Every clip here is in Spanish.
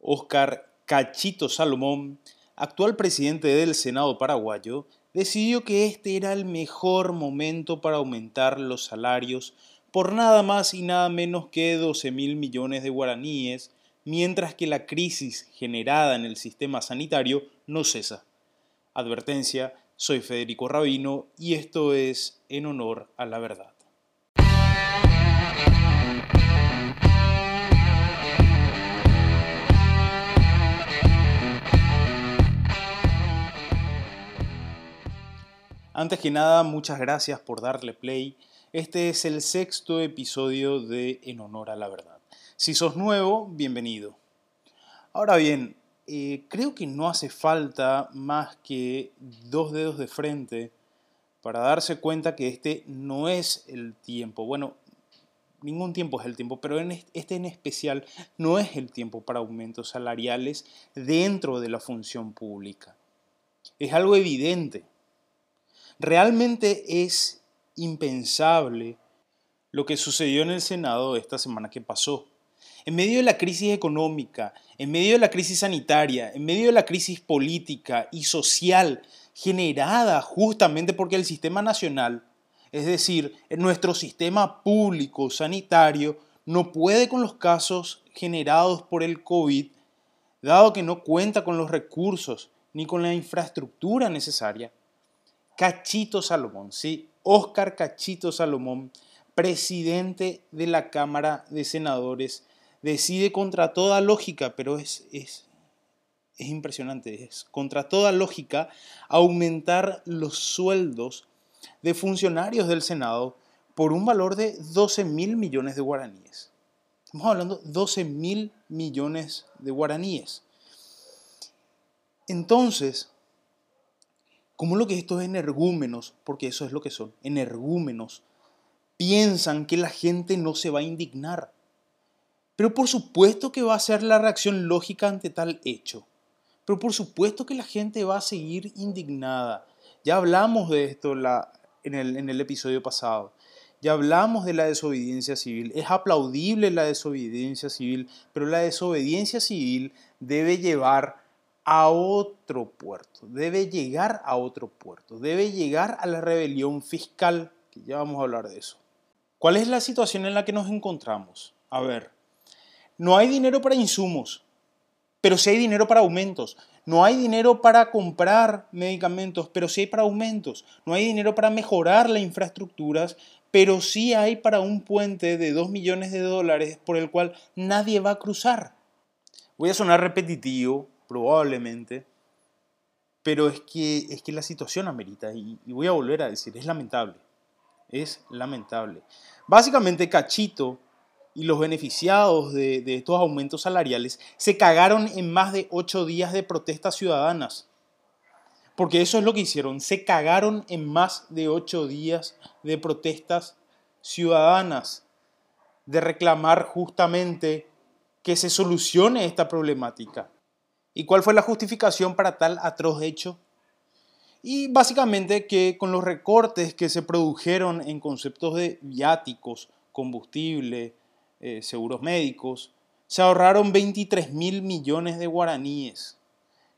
Óscar Cachito Salomón, actual presidente del Senado paraguayo, decidió que este era el mejor momento para aumentar los salarios por nada más y nada menos que 12 mil millones de guaraníes, mientras que la crisis generada en el sistema sanitario no cesa. Advertencia, soy Federico Rabino y esto es En Honor a la Verdad. Antes que nada, muchas gracias por darle play. Este es el sexto episodio de En Honor a la Verdad. Si sos nuevo, bienvenido. Ahora bien, eh, creo que no hace falta más que dos dedos de frente para darse cuenta que este no es el tiempo. Bueno, ningún tiempo es el tiempo, pero en este en especial no es el tiempo para aumentos salariales dentro de la función pública. Es algo evidente. Realmente es impensable lo que sucedió en el Senado esta semana que pasó. En medio de la crisis económica, en medio de la crisis sanitaria, en medio de la crisis política y social generada justamente porque el sistema nacional, es decir, nuestro sistema público sanitario, no puede con los casos generados por el COVID, dado que no cuenta con los recursos ni con la infraestructura necesaria, Cachito Salomón, sí, Óscar Cachito Salomón, presidente de la Cámara de Senadores, decide contra toda lógica, pero es, es, es impresionante, es contra toda lógica aumentar los sueldos de funcionarios del Senado por un valor de 12 mil millones de guaraníes. Estamos hablando de 12 mil millones de guaraníes. Entonces, ¿Cómo lo que estos energúmenos, porque eso es lo que son, energúmenos, piensan que la gente no se va a indignar? Pero por supuesto que va a ser la reacción lógica ante tal hecho. Pero por supuesto que la gente va a seguir indignada. Ya hablamos de esto en el episodio pasado. Ya hablamos de la desobediencia civil. Es aplaudible la desobediencia civil, pero la desobediencia civil debe llevar a otro puerto, debe llegar a otro puerto, debe llegar a la rebelión fiscal, que ya vamos a hablar de eso. ¿Cuál es la situación en la que nos encontramos? A ver, no hay dinero para insumos, pero sí hay dinero para aumentos. No hay dinero para comprar medicamentos, pero sí hay para aumentos. No hay dinero para mejorar las infraestructuras, pero sí hay para un puente de 2 millones de dólares por el cual nadie va a cruzar. Voy a sonar repetitivo, probablemente, pero es que, es que la situación amerita, y, voy a volver a decir, es lamentable, es lamentable. Básicamente Cachito y los beneficiados de, de estos aumentos salariales se cagaron en más de ocho días de protestas ciudadanas. Porque eso es lo que hicieron, se cagaron en más de ocho días de protestas ciudadanas, de reclamar justamente que se solucione esta problemática. ¿Y cuál fue la justificación para tal atroz hecho? Y básicamente que con los recortes que se produjeron en conceptos de viáticos, combustible, eh, seguros médicos, se ahorraron 23 mil millones de guaraníes.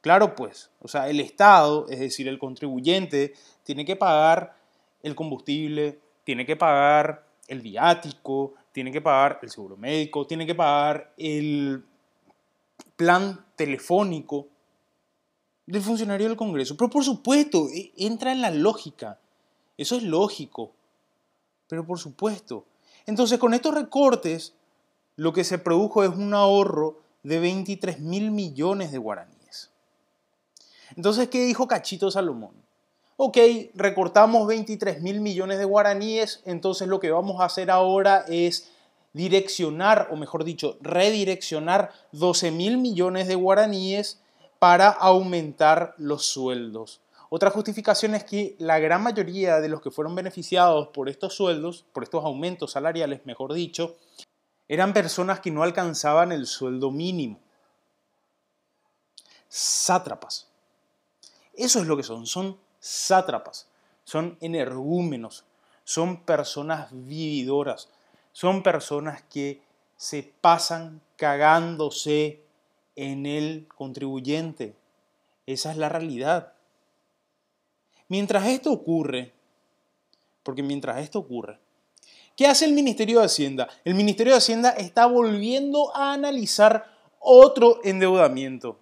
Claro, pues, o sea, el Estado, es decir, el contribuyente, tiene que pagar el combustible, tiene que pagar el viático, tiene que pagar el seguro médico, tiene que pagar el plan telefónico del funcionario del Congreso. Pero por supuesto, e, entra en la lógica. Eso es lógico. Pero por supuesto. Entonces, con estos recortes, lo que se produjo es un ahorro de 23 mil millones de guaraníes. Entonces, ¿qué dijo Cachito Salomón? Ok, recortamos 23 mil millones de guaraníes, entonces lo que vamos a hacer ahora es direccionar, o mejor dicho, redireccionar 12 mil millones de guaraníes para aumentar los sueldos. Otra justificación es que la gran mayoría de los que fueron beneficiados por estos sueldos, por estos aumentos salariales, mejor dicho, eran personas que no alcanzaban el sueldo mínimo. Sátrapas. Eso es lo que son, son sátrapas, son energúmenos, son personas vividoras, son personas que se pasan cagándose en el contribuyente. Esa es la realidad. Mientras esto ocurre, porque mientras esto ocurre, ¿qué hace el Ministerio de Hacienda? El Ministerio de Hacienda está volviendo a analizar otro endeudamiento.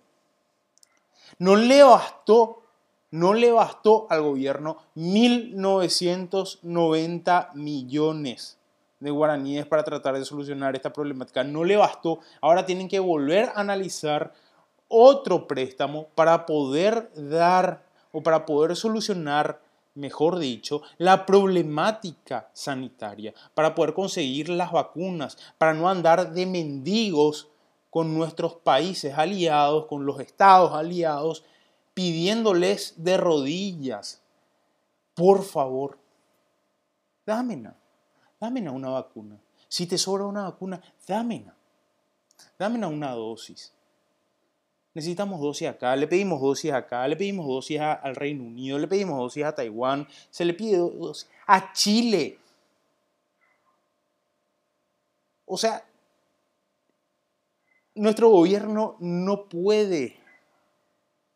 No le bastó, no le bastó al gobierno 1.990 millones de guaraníes para tratar de solucionar esta problemática. No le bastó. Ahora tienen que volver a analizar otro préstamo para poder dar o para poder solucionar, mejor dicho, la problemática sanitaria, para poder conseguir las vacunas, para no andar de mendigos con nuestros países aliados, con los estados aliados, pidiéndoles de rodillas, por favor, dámela, dámela una vacuna. Si te sobra una vacuna, dámela, dámela una dosis. Necesitamos dosis acá, le pedimos dosis acá, le pedimos dosis al Reino Unido, le pedimos dosis a Taiwán, se le pide dosis a Chile. O sea, nuestro gobierno no puede,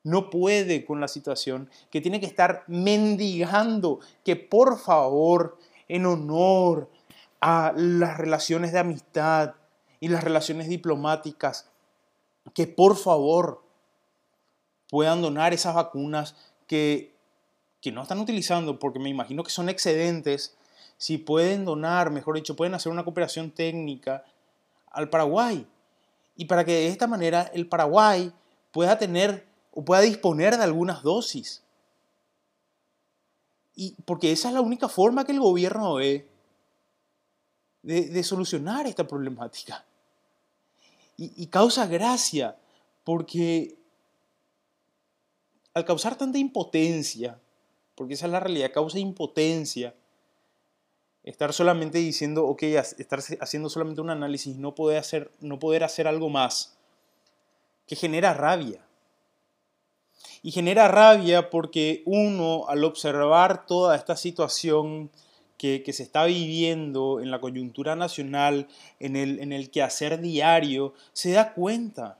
no puede con la situación, que tiene que estar mendigando que por favor, en honor a las relaciones de amistad y las relaciones diplomáticas, que por favor puedan donar esas vacunas que, que no están utilizando, porque me imagino que son excedentes, si pueden donar, mejor dicho, pueden hacer una cooperación técnica al Paraguay y para que de esta manera el Paraguay pueda tener o pueda disponer de algunas dosis. Y porque esa es la única forma que el gobierno ve de, solucionar esta problemática. Y, causa gracia porque al causar tanta impotencia, porque esa es la realidad, causa impotencia, estar solamente diciendo, ok, estar haciendo solamente un análisis, no poder hacer, no poder hacer algo más, que genera rabia. Y genera rabia porque uno, al observar toda esta situación que, se está viviendo en la coyuntura nacional, en el, en el quehacer diario, se da cuenta.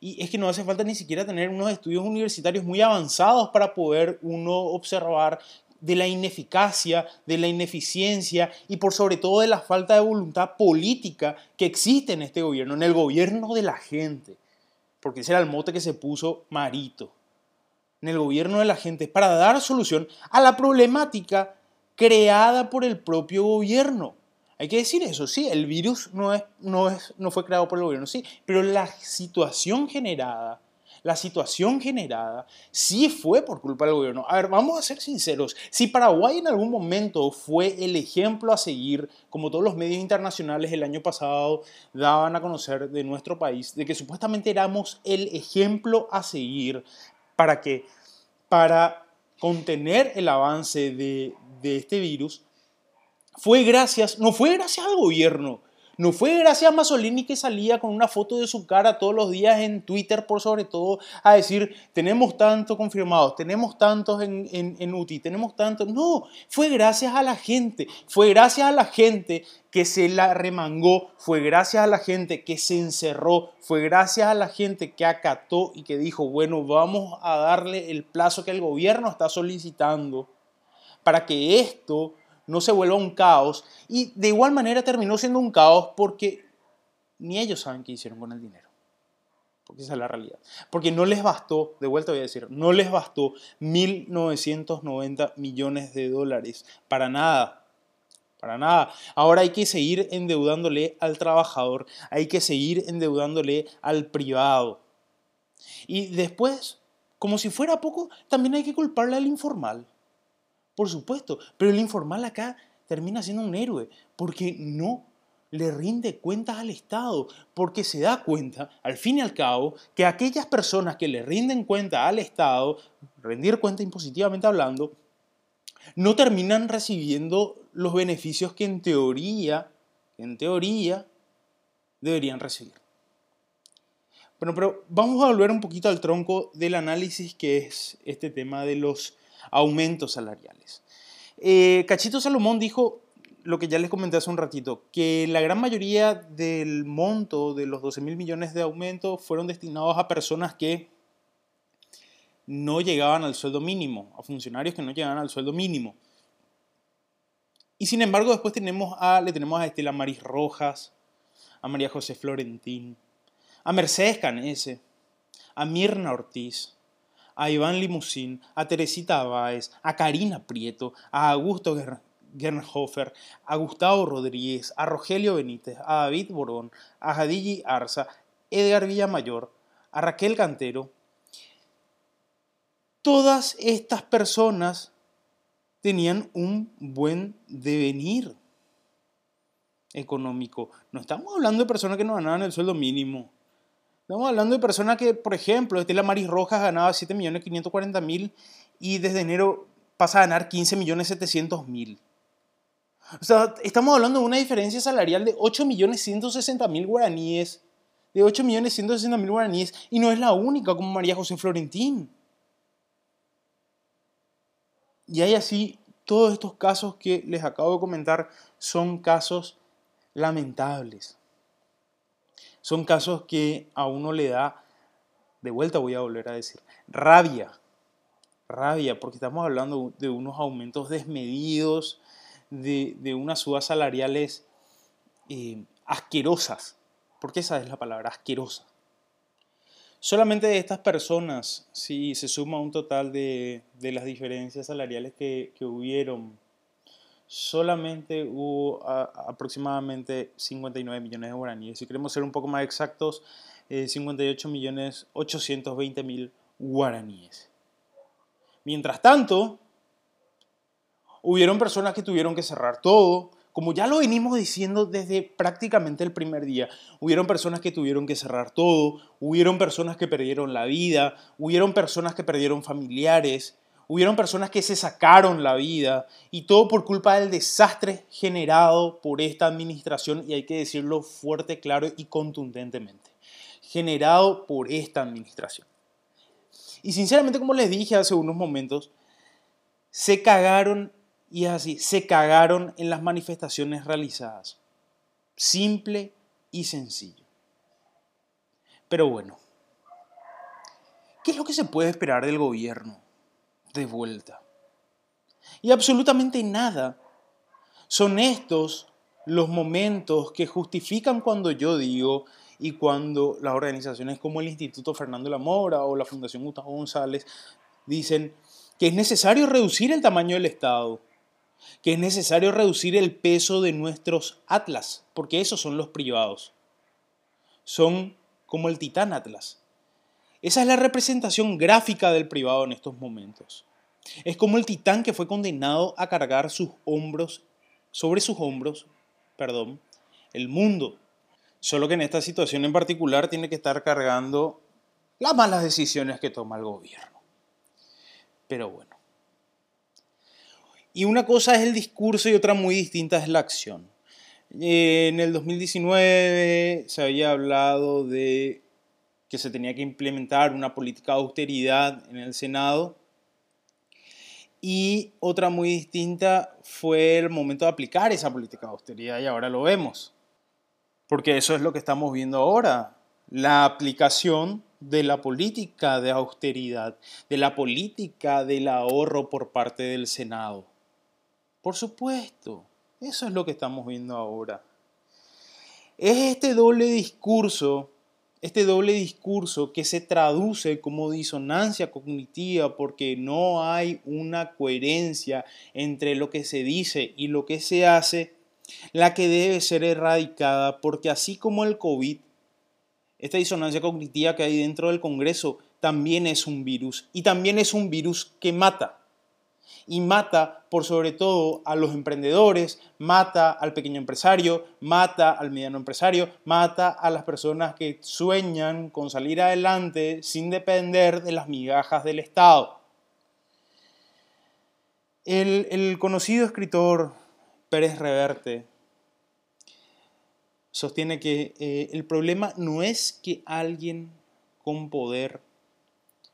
Y es que no hace falta ni siquiera tener unos estudios universitarios muy avanzados para poder uno observar de la ineficacia, de la ineficiencia y por sobre todo de la falta de voluntad política que existe en este gobierno, en el gobierno de la gente, porque ese era el mote que se puso Marito, en el gobierno de la gente, para dar solución a la problemática creada por el propio gobierno. Hay que decir eso, sí, el virus no, es, no, es, no fue creado por el gobierno, sí, pero la situación generada la situación generada sí fue por culpa del gobierno. A ver, vamos a ser sinceros. Si Paraguay en algún momento fue el ejemplo a seguir, como todos los medios internacionales el año pasado daban a conocer de nuestro país, de que supuestamente éramos el ejemplo a seguir para que, para contener el avance de, este virus, fue gracias, no fue gracias al gobierno, no fue gracias a Masolini que salía con una foto de su cara todos los días en Twitter, por sobre todo, a decir, tenemos tantos confirmados, tenemos tantos en, en, UTI, tenemos tantos. No, fue gracias a la gente, fue gracias a la gente que se la remangó, fue gracias a la gente que se encerró, fue gracias a la gente que acató y que dijo, bueno, vamos a darle el plazo que el gobierno está solicitando para que esto no se vuelva un caos. Y de igual manera terminó siendo un caos porque ni ellos saben qué hicieron con el dinero. Porque esa es la realidad. Porque no les bastó, de vuelta voy a decir, no les bastó 1.990 millones de dólares. Para nada. Para nada. Ahora hay que seguir endeudándole al trabajador. Hay que seguir endeudándole al privado. Y después, como si fuera poco, también hay que culparle al informal. Por supuesto, pero el informal acá termina siendo un héroe porque no le rinde cuentas al Estado, porque se da cuenta, al fin y al cabo, que aquellas personas que le rinden cuenta al Estado, rendir cuenta impositivamente hablando, no terminan recibiendo los beneficios que en teoría, en teoría, deberían recibir. Bueno, pero vamos a volver un poquito al tronco del análisis que es este tema de los aumentos salariales. Eh, Cachito Salomón dijo, lo que ya les comenté hace un ratito, que la gran mayoría del monto de los 12 mil millones de aumento fueron destinados a personas que no llegaban al sueldo mínimo, a funcionarios que no llegaban al sueldo mínimo. Y sin embargo, después tenemos a, le tenemos a Estela Maris Rojas, a María José Florentín, a Mercedes Canese, a Mirna Ortiz, a Iván Limusín, a Teresita Báez, a Karina Prieto, a Augusto Gernhofer, a Gustavo Rodríguez, a Rogelio Benítez, a David Borón, a Jadigi Arza, Edgar Villamayor, a Raquel Cantero. Todas estas personas tenían un buen devenir económico. No estamos hablando de personas que no ganaban el sueldo mínimo. Estamos hablando de personas que, por ejemplo, Estela Maris Rojas ganaba 7.540.000 y desde enero pasa a ganar 15.700.000. O sea, estamos hablando de una diferencia salarial de 8.160.000 guaraníes. De 8.160.000 guaraníes. Y no es la única como María José Florentín. Y hay así, todos estos casos que les acabo de comentar son casos lamentables. Son casos que a uno le da, de vuelta voy a volver a decir, rabia. Rabia, porque estamos hablando de unos aumentos desmedidos, de, unas subas salariales eh, asquerosas, porque esa es la palabra, asquerosa. Solamente de estas personas, si se suma un total de, las diferencias salariales que, que hubieron solamente hubo aproximadamente 59 millones de guaraníes. Si queremos ser un poco más exactos, 58 eh, millones 820 mil guaraníes. Mientras tanto, hubieron personas que tuvieron que cerrar todo, como ya lo venimos diciendo desde prácticamente el primer día, hubieron personas que tuvieron que cerrar todo, hubieron personas que perdieron la vida, hubieron personas que perdieron familiares, Hubieron personas que se sacaron la vida y todo por culpa del desastre generado por esta administración y hay que decirlo fuerte, claro y contundentemente. Generado por esta administración. Y sinceramente, como les dije hace unos momentos, se cagaron y así, se cagaron en las manifestaciones realizadas. Simple y sencillo. Pero bueno, ¿qué es lo que se puede esperar del gobierno? De vuelta. Y absolutamente nada. Son estos los momentos que justifican cuando yo digo y cuando las organizaciones como el Instituto Fernando La Mora o la Fundación Gustavo González dicen que es necesario reducir el tamaño del Estado, que es necesario reducir el peso de nuestros Atlas, porque esos son los privados. Son como el Titán Atlas. Esa es la representación gráfica del privado en estos momentos. Es como el titán que fue condenado a cargar sus hombros, sobre sus hombros, perdón, el mundo. Solo que en esta situación en particular tiene que estar cargando las malas decisiones que toma el gobierno. Pero bueno. Y una cosa es el discurso y otra muy distinta es la acción. En el 2019 se había hablado de que se tenía que implementar una política de austeridad en el Senado. Y otra muy distinta fue el momento de aplicar esa política de austeridad y ahora lo vemos. Porque eso es lo que estamos viendo ahora, la aplicación de la política de austeridad, de la política del ahorro por parte del Senado. Por supuesto, eso es lo que estamos viendo ahora. Es este doble discurso este doble discurso que se traduce como disonancia cognitiva porque no hay una coherencia entre lo que se dice y lo que se hace, la que debe ser erradicada porque así como el COVID, esta disonancia cognitiva que hay dentro del Congreso también es un virus y también es un virus que mata y mata por sobre todo a los emprendedores, mata al pequeño empresario, mata al mediano empresario, mata a las personas que sueñan con salir adelante sin depender de las migajas del Estado. El, conocido escritor Pérez Reverte sostiene que eh, el problema no es que alguien con poder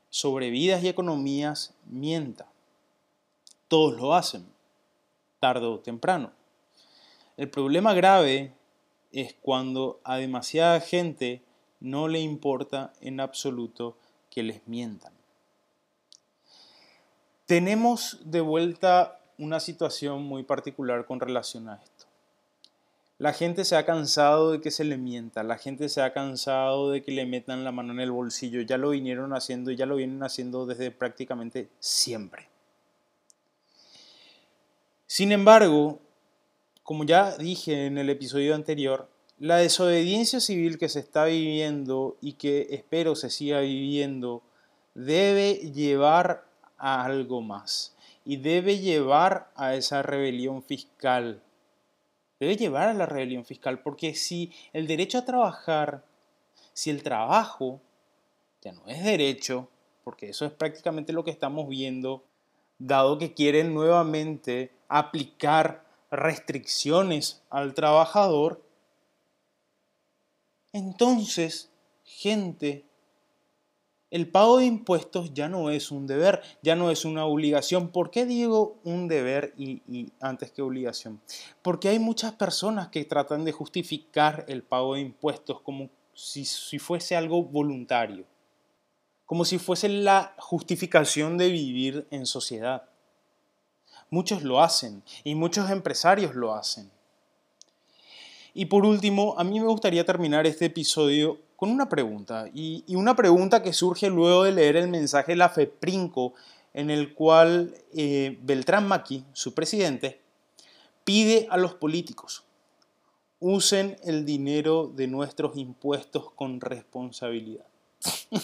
sobre vidas y economías mienta todos lo hacen, tarde o temprano. El problema grave es cuando a demasiada gente no le importa en absoluto que les mientan. Tenemos de vuelta una situación muy particular con relación a esto. La gente se ha cansado de que se le mienta, la gente se ha cansado de que le metan la mano en el bolsillo, ya lo vinieron haciendo y ya lo vienen haciendo desde prácticamente siempre. Sin embargo, como ya dije en el episodio anterior, la desobediencia civil que se está viviendo y que espero se siga viviendo debe llevar a algo más y debe llevar a esa rebelión fiscal. Debe llevar a la rebelión fiscal porque si el derecho a trabajar, si el trabajo ya no es derecho, porque eso es prácticamente lo que estamos viendo, dado que quieren nuevamente aplicar restricciones al trabajador, entonces, gente, el pago de impuestos ya no es un deber, ya no es una obligación. ¿Por qué digo un deber y, antes que obligación? Porque hay muchas personas que tratan de justificar el pago de impuestos como si, si fuese algo voluntario, como si fuese la justificación de vivir en sociedad. Muchos lo hacen y muchos empresarios lo hacen. Y por último, a mí me gustaría terminar este episodio con una pregunta, y, una pregunta que surge luego de leer el mensaje de la FEPRINCO, en el cual eh, Beltrán Maki, su presidente, pide a los políticos, usen el dinero de nuestros impuestos con responsabilidad.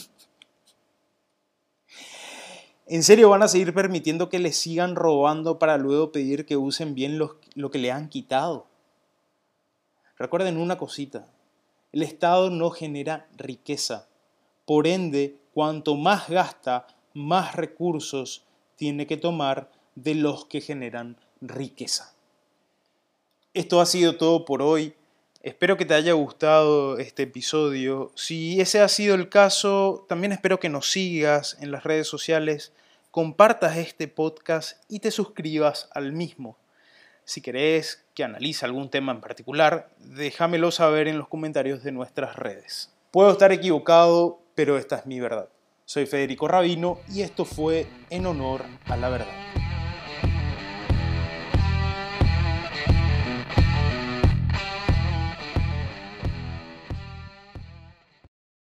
¿En serio van a seguir permitiendo que les sigan robando para luego pedir que usen bien lo que le han quitado? Recuerden una cosita, el Estado no genera riqueza, por ende, cuanto más gasta, más recursos tiene que tomar de los que generan riqueza. Esto ha sido todo por hoy. Espero que te haya gustado este episodio. Si ese ha sido el caso, también espero que nos sigas en las redes sociales, compartas este podcast y te suscribas al mismo. Si querés que analice algún tema en particular, déjamelo saber en los comentarios de nuestras redes. Puedo estar equivocado, pero esta es mi verdad. Soy Federico Rabino y esto fue En Honor a la Verdad.